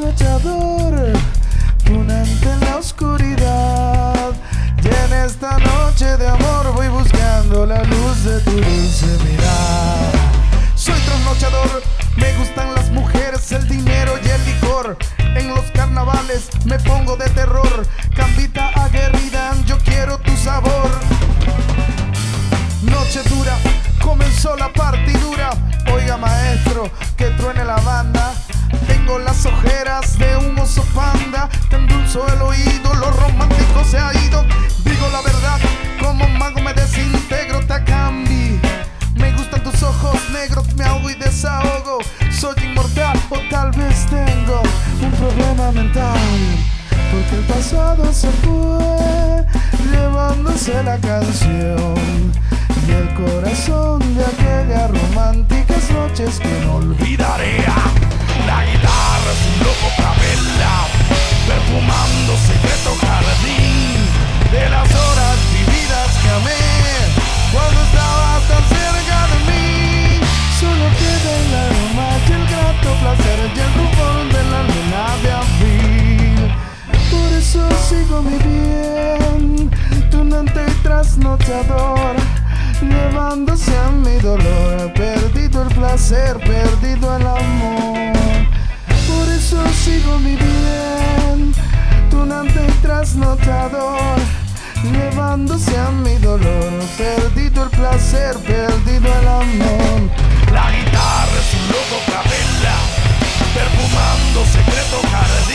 flechador, un en la oscuridad. Y en esta noche de amor voy buscando la luz de tu dulce mirar. Soy trasnochador, me gustan las mujeres, el dinero y el licor. En los carnavales me pongo de terror. Cambita aguerrida, yo quiero tu sabor. Noche dura, comenzó la partidura. Oiga maestro, que truene la banda. Las ojeras de un oso panda, te endulzo el oído, lo romántico se ha ido. Digo la verdad, como mago me desintegro, te cambi. Me gustan tus ojos negros, me ahogo y desahogo. Soy inmortal o tal vez tengo un problema mental. Porque el pasado se fue, llevándose la canción y el corazón de aquellas románticas noches que no olvidaré. Trasnochador, llevándose a mi dolor. Perdido el placer, perdido el amor. Por eso sigo mi bien, tunante y trasnotador, llevándose a mi dolor. Perdido el placer, perdido el amor. La guitarra es un loco capella, perfumando secreto jardín